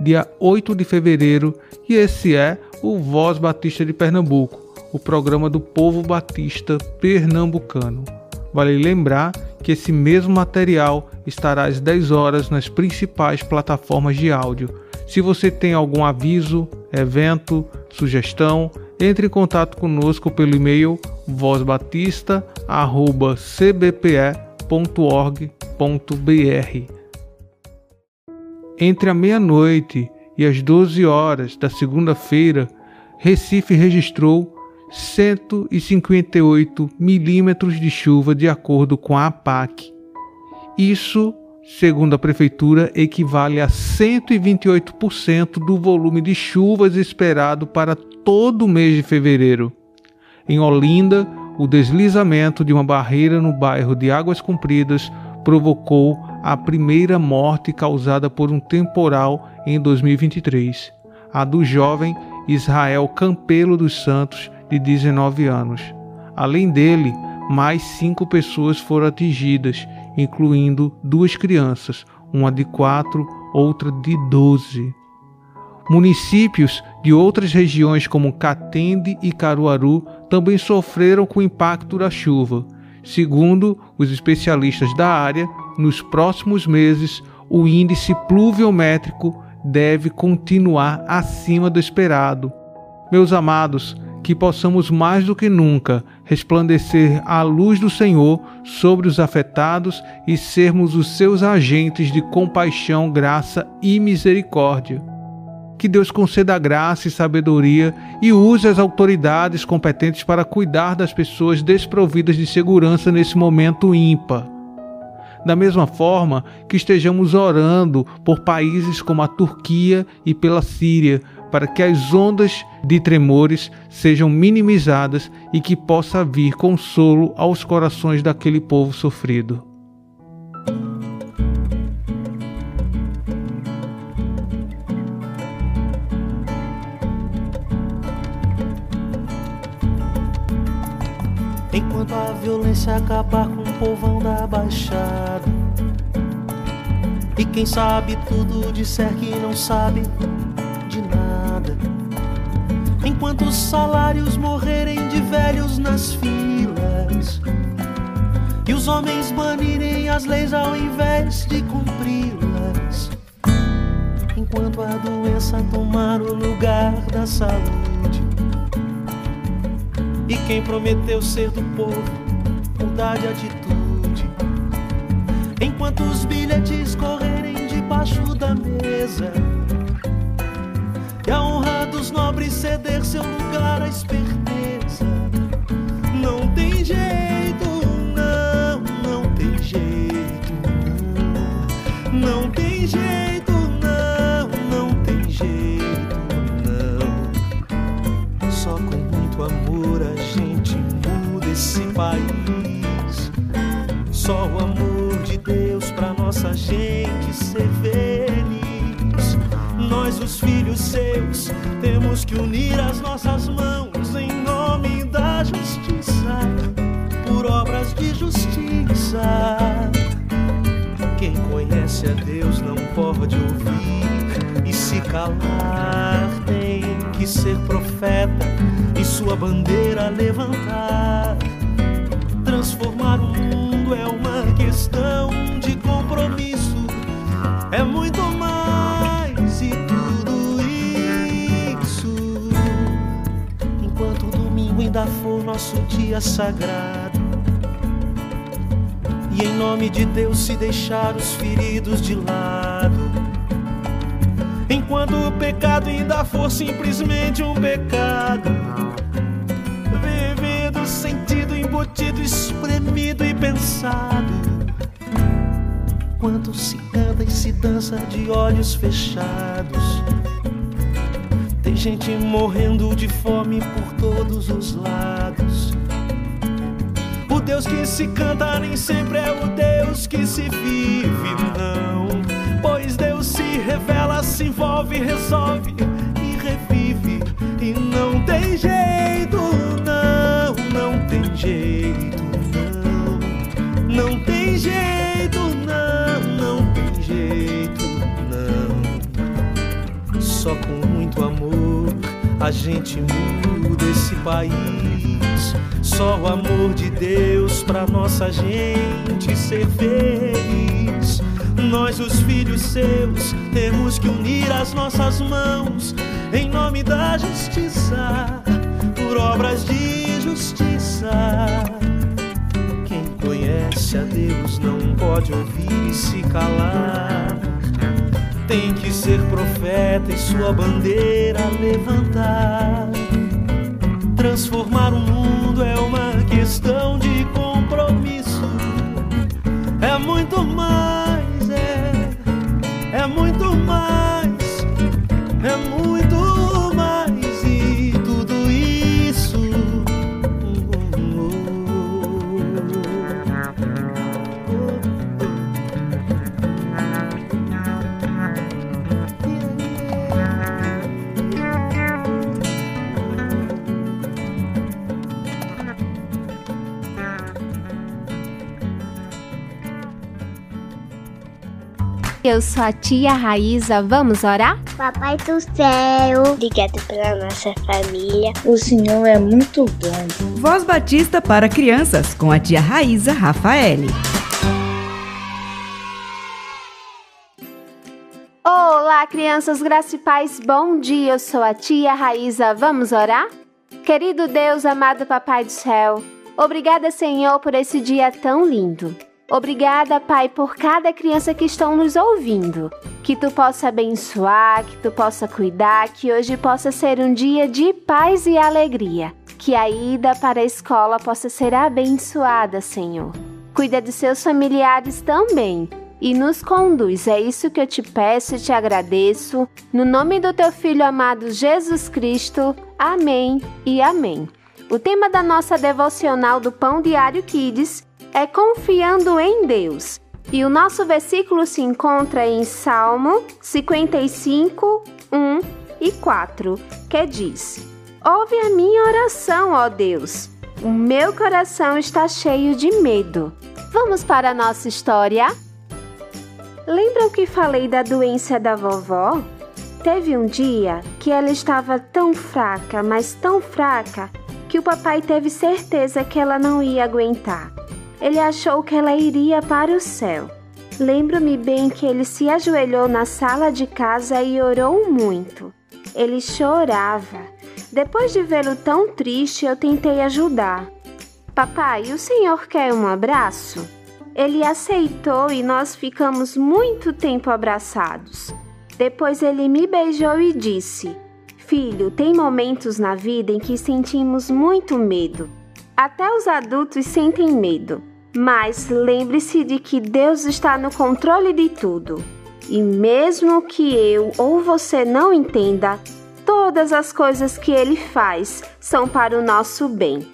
dia 8 de fevereiro, e esse é o Voz Batista de Pernambuco, o programa do povo batista pernambucano. Vale lembrar que esse mesmo material estará às 10 horas nas principais plataformas de áudio. Se você tem algum aviso, evento, sugestão, entre em contato conosco pelo e-mail vozbatista@cbpe.org.br. Entre a meia-noite e as 12 horas da segunda-feira, Recife registrou 158 milímetros de chuva de acordo com a APAC. Isso, segundo a prefeitura, equivale a 128% do volume de chuvas esperado para todo o mês de fevereiro. Em Olinda, o deslizamento de uma barreira no bairro de Águas Compridas provocou a primeira morte causada por um temporal em 2023, a do jovem Israel Campelo dos Santos, de 19 anos. Além dele, mais cinco pessoas foram atingidas, incluindo duas crianças, uma de quatro, outra de 12. Municípios de outras regiões como Catende e Caruaru também sofreram com o impacto da chuva. Segundo os especialistas da área, nos próximos meses o índice pluviométrico deve continuar acima do esperado. Meus amados, que possamos mais do que nunca resplandecer a luz do Senhor sobre os afetados e sermos os seus agentes de compaixão, graça e misericórdia. Que Deus conceda graça e sabedoria e use as autoridades competentes para cuidar das pessoas desprovidas de segurança nesse momento ímpar. Da mesma forma que estejamos orando por países como a Turquia e pela Síria, para que as ondas de tremores sejam minimizadas e que possa vir consolo aos corações daquele povo sofrido. Enquanto a violência acabar com o povão da Baixada. E quem sabe tudo disser que não sabe de nada. Enquanto os salários morrerem de velhos nas filas E os homens banirem as leis ao invés de cumpri-las. Enquanto a doença tomar o lugar da saúde e quem prometeu ser do povo, mudar de atitude. Enquanto os bilhetes correrem debaixo da mesa, e a honra dos nobres ceder seu lugar à esperteza. Não tem jeito, não, não tem jeito, não, não tem jeito. Temos que unir as nossas mãos em nome da justiça, por obras de justiça. Quem conhece a Deus não pode ouvir e se calar. Tem que ser profeta e sua bandeira levantar ainda for nosso dia sagrado. E em nome de Deus se deixar os feridos de lado. Enquanto o pecado ainda for simplesmente um pecado embutido, espremido e pensado. Quanto se canta e se dança de olhos fechados. Gente morrendo de fome por todos os lados. O Deus que se canta nem sempre é o Deus que se vive, não. Pois Deus se revela, se envolve, resolve e revive. E não tem jeito, não, não tem jeito, não. Não tem jeito, não, não tem jeito, não. Só com muito amor a gente muda esse país. Só o amor de Deus pra nossa gente ser feliz. Nós, os filhos seus, temos que unir as nossas mãos em nome da justiça, por obras de justiça. Quem conhece a Deus não pode ouvir e se calar. Tem que ser profeta e sua bandeira levantar transformar o mundo é uma questão de compromisso. É muito mais, Eu sou a tia Raíza, vamos orar? Papai do céu, obrigado pela nossa família. O Senhor é muito bom. Voz Batista para crianças com a tia Raíza Rafaele. Olá, crianças, graça e paz, bom dia. Eu sou a tia Raíza, vamos orar? Querido Deus, amado Papai do céu, obrigada, Senhor, por esse dia tão lindo. Obrigada, Pai, por cada criança que estão nos ouvindo. Que tu possa abençoar, que tu possa cuidar, que hoje possa ser um dia de paz e alegria. Que a ida para a escola possa ser abençoada, Senhor. Cuida de seus familiares também e nos conduz. É isso que eu te peço e te agradeço. No nome do teu filho amado Jesus Cristo. Amém e amém. O tema da nossa devocional do Pão Diário Kids é confiando em Deus. E o nosso versículo se encontra em Salmo 55, 1 e 4, que diz: Ouve a minha oração, ó Deus. O meu coração está cheio de medo. Vamos para a nossa história? Lembram que falei da doença da vovó? Teve um dia que ela estava tão fraca, mas tão fraca, que o papai teve certeza que ela não ia aguentar ele achou que ela iria para o céu. Lembro-me bem que ele se ajoelhou na sala de casa e orou muito. Ele chorava. Depois de vê-lo tão triste, eu tentei ajudar. Papai, o senhor quer um abraço? Ele aceitou e nós ficamos muito tempo abraçados. Depois ele me beijou e disse: Filho, tem momentos na vida em que sentimos muito medo. Até os adultos sentem medo. Mas lembre-se de que Deus está no controle de tudo. E mesmo que eu ou você não entenda, todas as coisas que ele faz são para o nosso bem.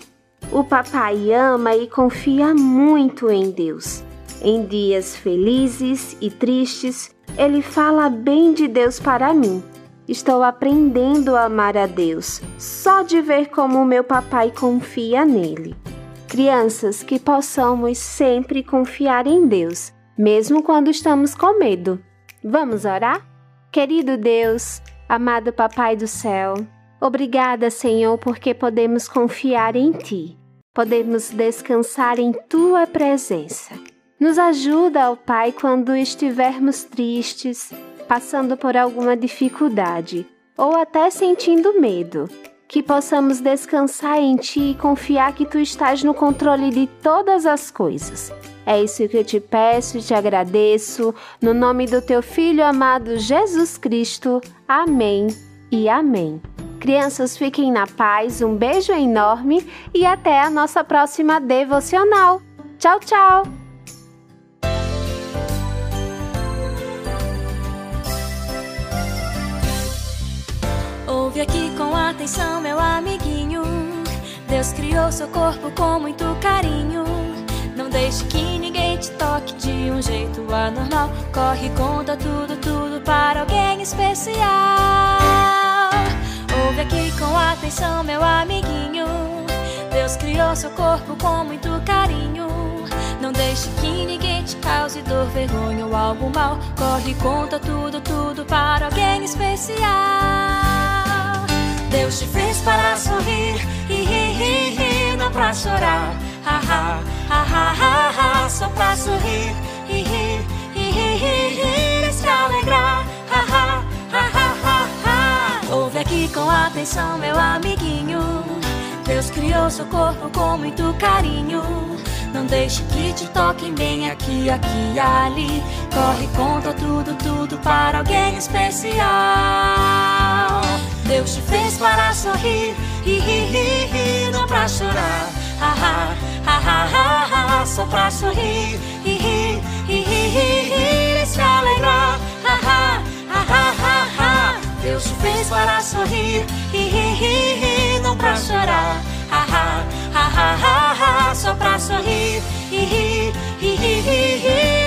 O papai ama e confia muito em Deus. Em dias felizes e tristes, ele fala bem de Deus para mim. Estou aprendendo a amar a Deus só de ver como meu papai confia nele. Crianças, que possamos sempre confiar em Deus, mesmo quando estamos com medo. Vamos orar? Querido Deus, amado Papai do céu, obrigada, Senhor, porque podemos confiar em Ti. Podemos descansar em Tua presença. Nos ajuda, ó Pai, quando estivermos tristes, passando por alguma dificuldade ou até sentindo medo que possamos descansar em Ti e confiar que Tu estás no controle de todas as coisas. É isso que eu te peço e te agradeço, no nome do Teu Filho amado Jesus Cristo. Amém e amém. Crianças, fiquem na paz, um beijo enorme e até a nossa próxima devocional. Tchau, tchau! Ouve aqui com atenção, meu amiguinho. Deus criou seu corpo com muito carinho. Não deixe que ninguém te toque de um jeito anormal. Corre, conta tudo, tudo para alguém especial. Ouve aqui com atenção, meu amiguinho. Deus criou seu corpo com muito carinho. Não deixe que ninguém te cause dor, vergonha ou algo mal. Corre, conta tudo, tudo para alguém especial. Deus te fez para sorrir, ri, ri, ri, ri, não pra chorar. Ha, ha, ha, ha, ha, ha, só pra sorrir, ri, ri, ri, ri, ri, ri, se alegrar. Ha, ha, ha, ha, ha, ha. Ouve aqui com atenção, meu amiguinho. Deus criou seu corpo com muito carinho. Não deixe que te toquem bem aqui, aqui e ali. Corre, conta tudo, tudo para alguém especial. Deus te fez para sorrir, ri, ri, ri, ri, não pra chorar. Ha, ha, ha, ha, ha, só pra sorrir, ri, ri, ri, ri, ri, ri, se alegrar. Ha, ha, ha, ha, ha. Deus fez para sorrir, ri, ri, ri, ri, não pra chorar. Ha, ha, ha, ha, ha, só pra sorrir, ri, ri, ri, ri, ri, ri,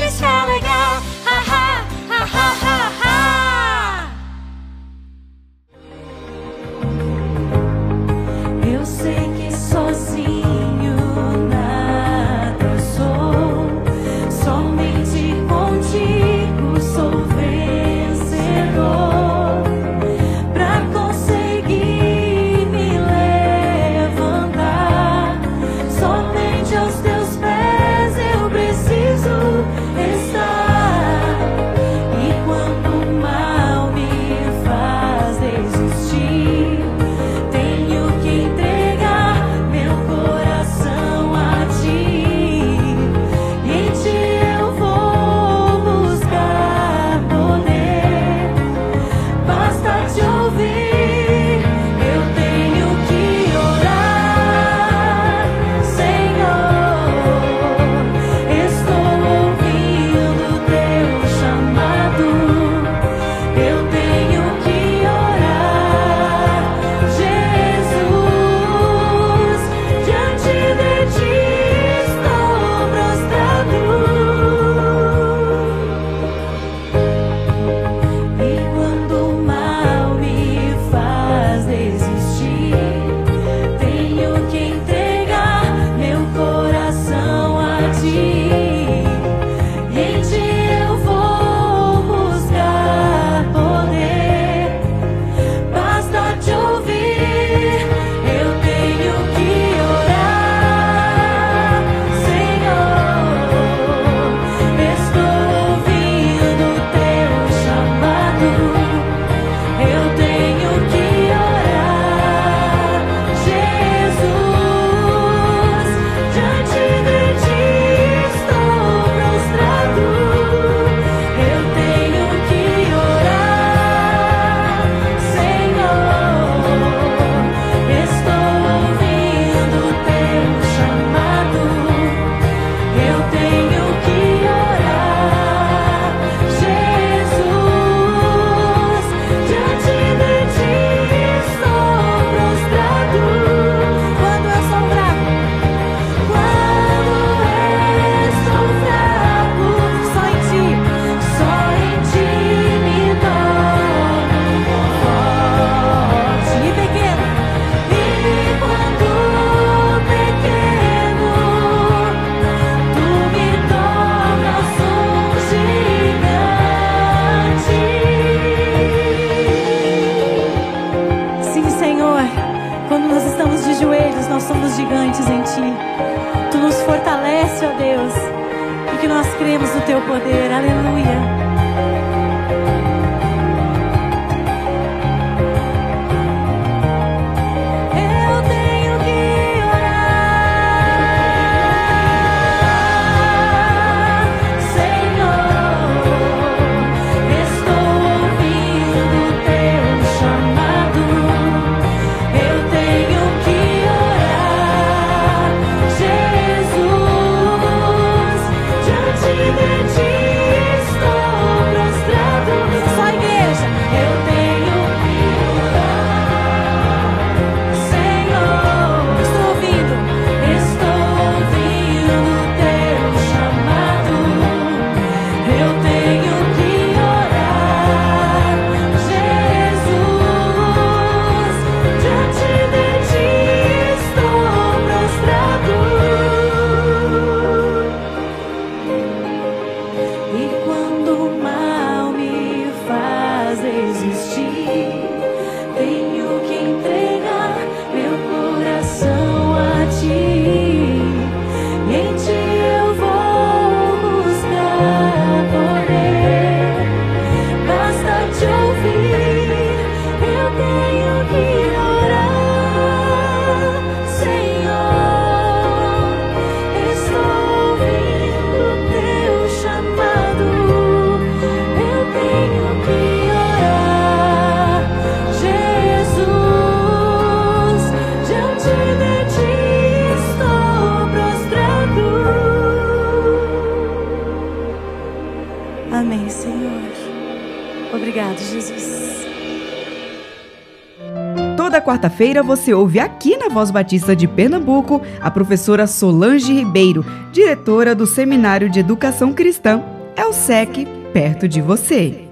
quarta-feira você ouve aqui na Voz Batista de Pernambuco a professora Solange Ribeiro, diretora do Seminário de Educação Cristã. É o SEC, perto de você.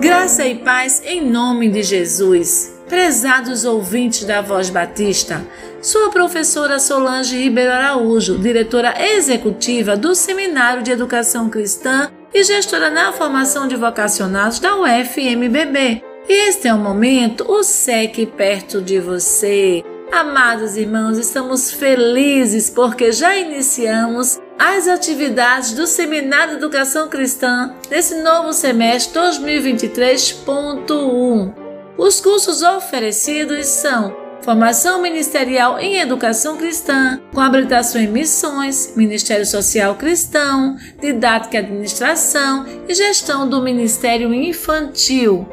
Graça e paz em nome de Jesus. Prezados ouvintes da Voz Batista, sua professora Solange Ribeiro Araújo, diretora executiva do Seminário de Educação Cristã e gestora na formação de vocacionados da UFMBB. Este é o momento, o SEC perto de você. Amados irmãos, estamos felizes porque já iniciamos as atividades do Seminário de Educação Cristã nesse novo semestre 2023.1. Os cursos oferecidos são Formação Ministerial em Educação Cristã, com habilitação em Missões, Ministério Social Cristão, Didática e Administração e Gestão do Ministério Infantil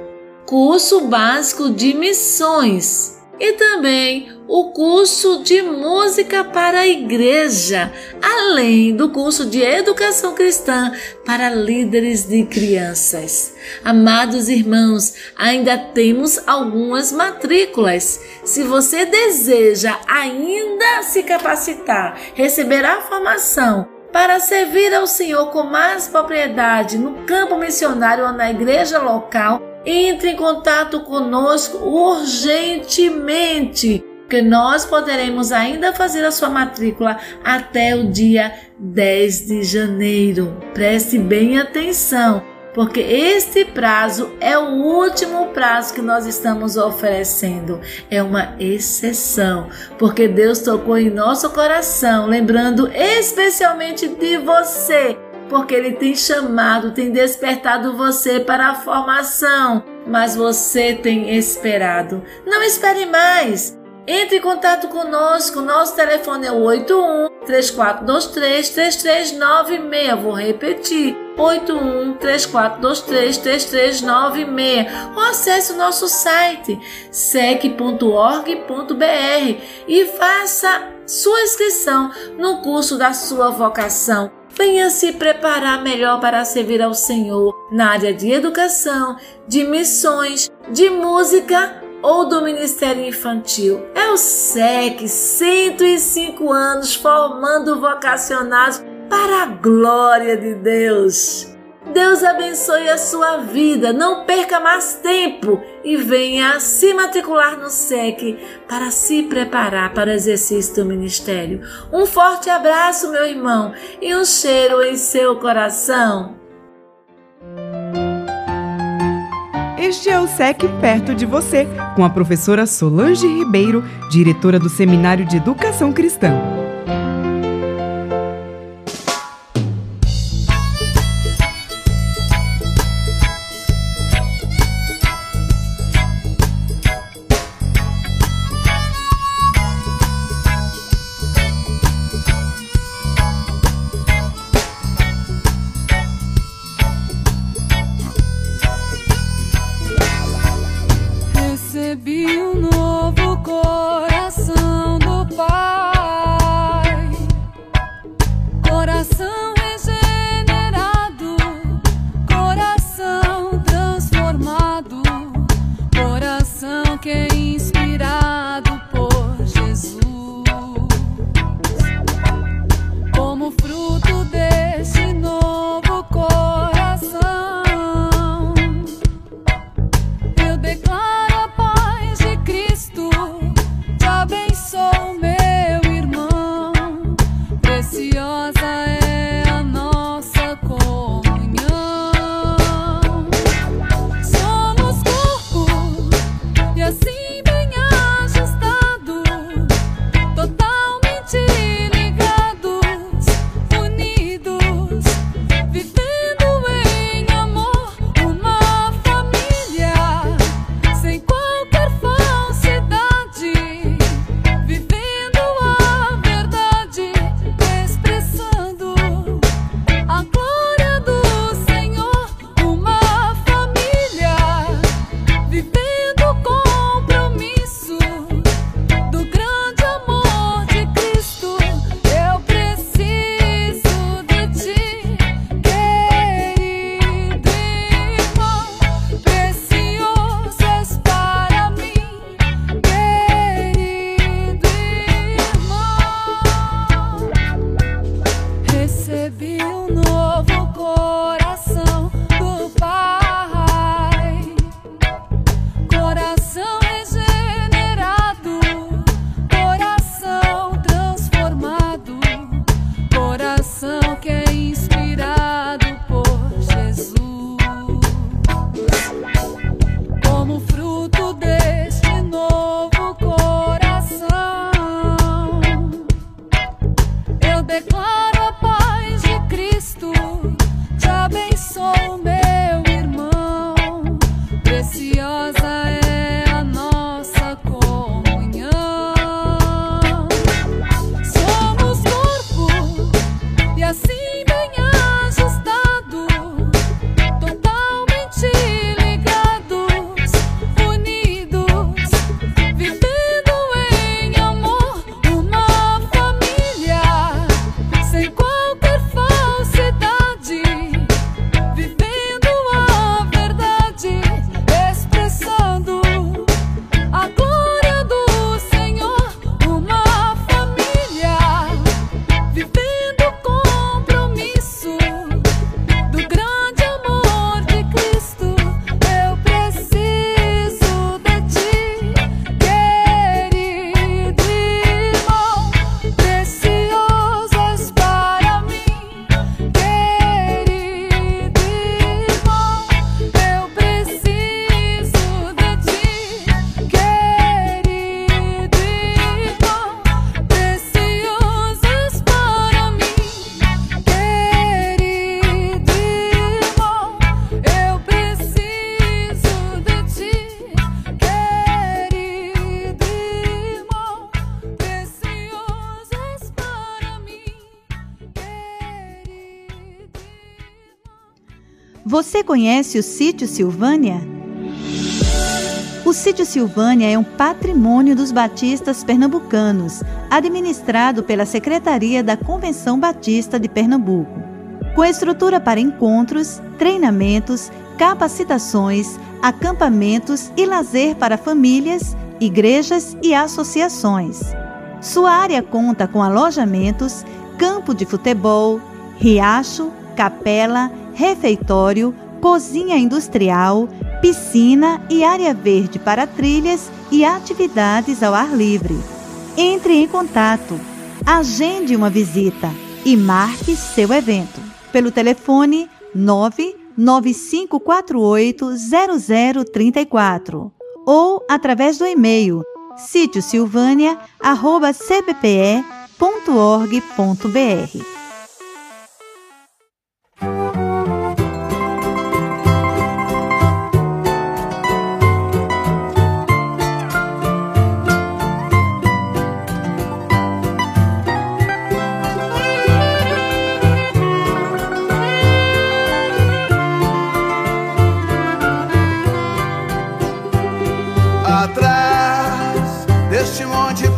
curso básico de missões e também o curso de música para a igreja, além do curso de educação cristã para líderes de crianças. Amados irmãos, ainda temos algumas matrículas. Se você deseja ainda se capacitar, receber a formação para servir ao Senhor com mais propriedade no campo missionário ou na igreja local, entre em contato conosco urgentemente, que nós poderemos ainda fazer a sua matrícula até o dia 10 de janeiro. Preste bem atenção, porque este prazo é o último prazo que nós estamos oferecendo. É uma exceção, porque Deus tocou em nosso coração, lembrando especialmente de você porque Ele tem chamado, tem despertado você para a formação, mas você tem esperado. Não espere mais. Entre em contato conosco. Nosso telefone é o 81 3423 3396. Vou repetir. 81 3423 3396 ou acesse o nosso site sec.org.br e faça sua inscrição no curso da sua vocação venha se preparar melhor para servir ao Senhor na área de educação, de missões, de música ou do Ministério Infantil. É o SEC, 105 anos formando vocacionados para a glória de Deus. Deus abençoe a sua vida. Não perca mais tempo e venha se matricular no SEC para se preparar para o exercício do ministério. Um forte abraço, meu irmão, e um cheiro em seu coração. Este é o SEC perto de você, com a professora Solange Ribeiro, diretora do Seminário de Educação Cristã. Conhece o sítio Silvânia? O sítio Silvânia é um patrimônio dos batistas pernambucanos, administrado pela Secretaria da Convenção Batista de Pernambuco. Com estrutura para encontros, treinamentos, capacitações, acampamentos e lazer para famílias, igrejas e associações. Sua área conta com alojamentos, campo de futebol, riacho, capela, refeitório, cozinha industrial, piscina e área verde para trilhas e atividades ao ar livre. Entre em contato, agende uma visita e marque seu evento pelo telefone 995480034 ou através do e-mail sítiosilvânia.cppe.org.br. atrás deste monte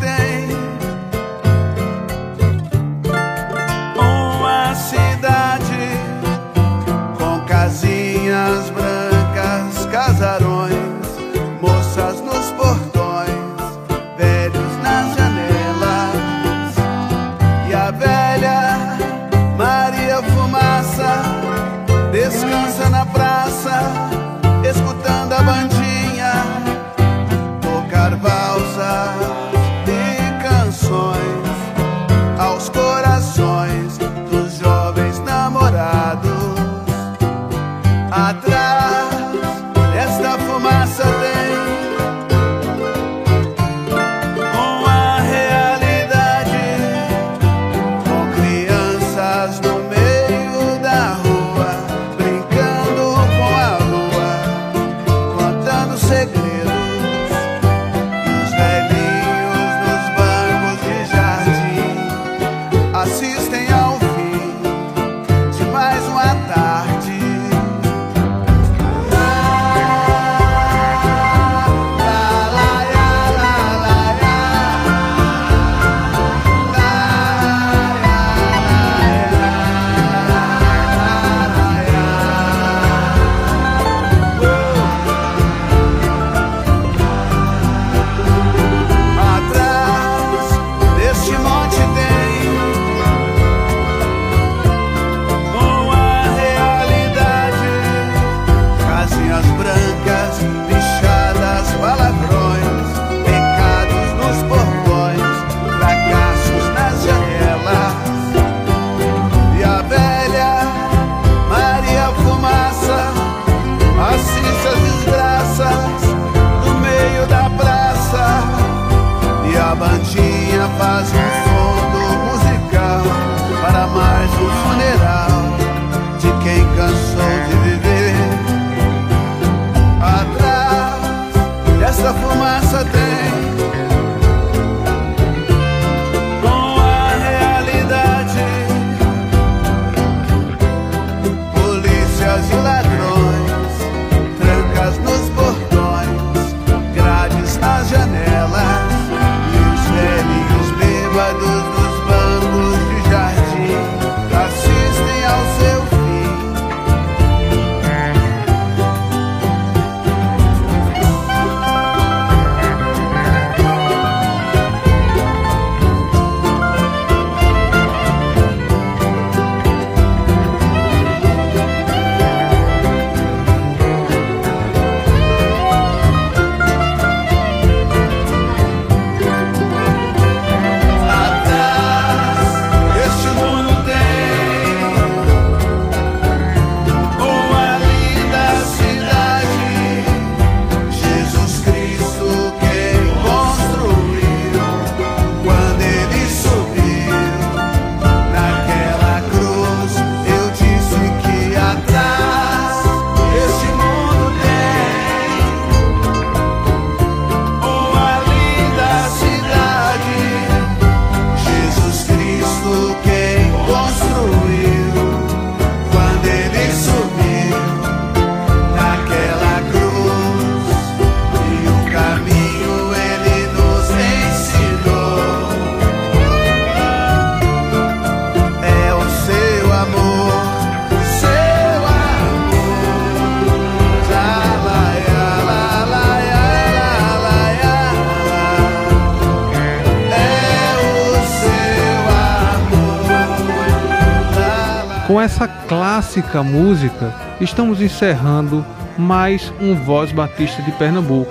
Com essa clássica música, estamos encerrando mais um Voz Batista de Pernambuco.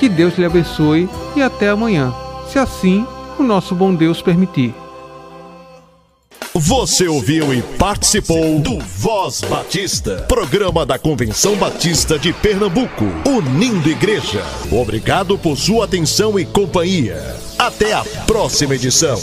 Que Deus lhe abençoe e até amanhã, se assim o nosso bom Deus permitir. Você ouviu e participou do Voz Batista, programa da Convenção Batista de Pernambuco, unindo igreja. Obrigado por sua atenção e companhia. Até a próxima edição.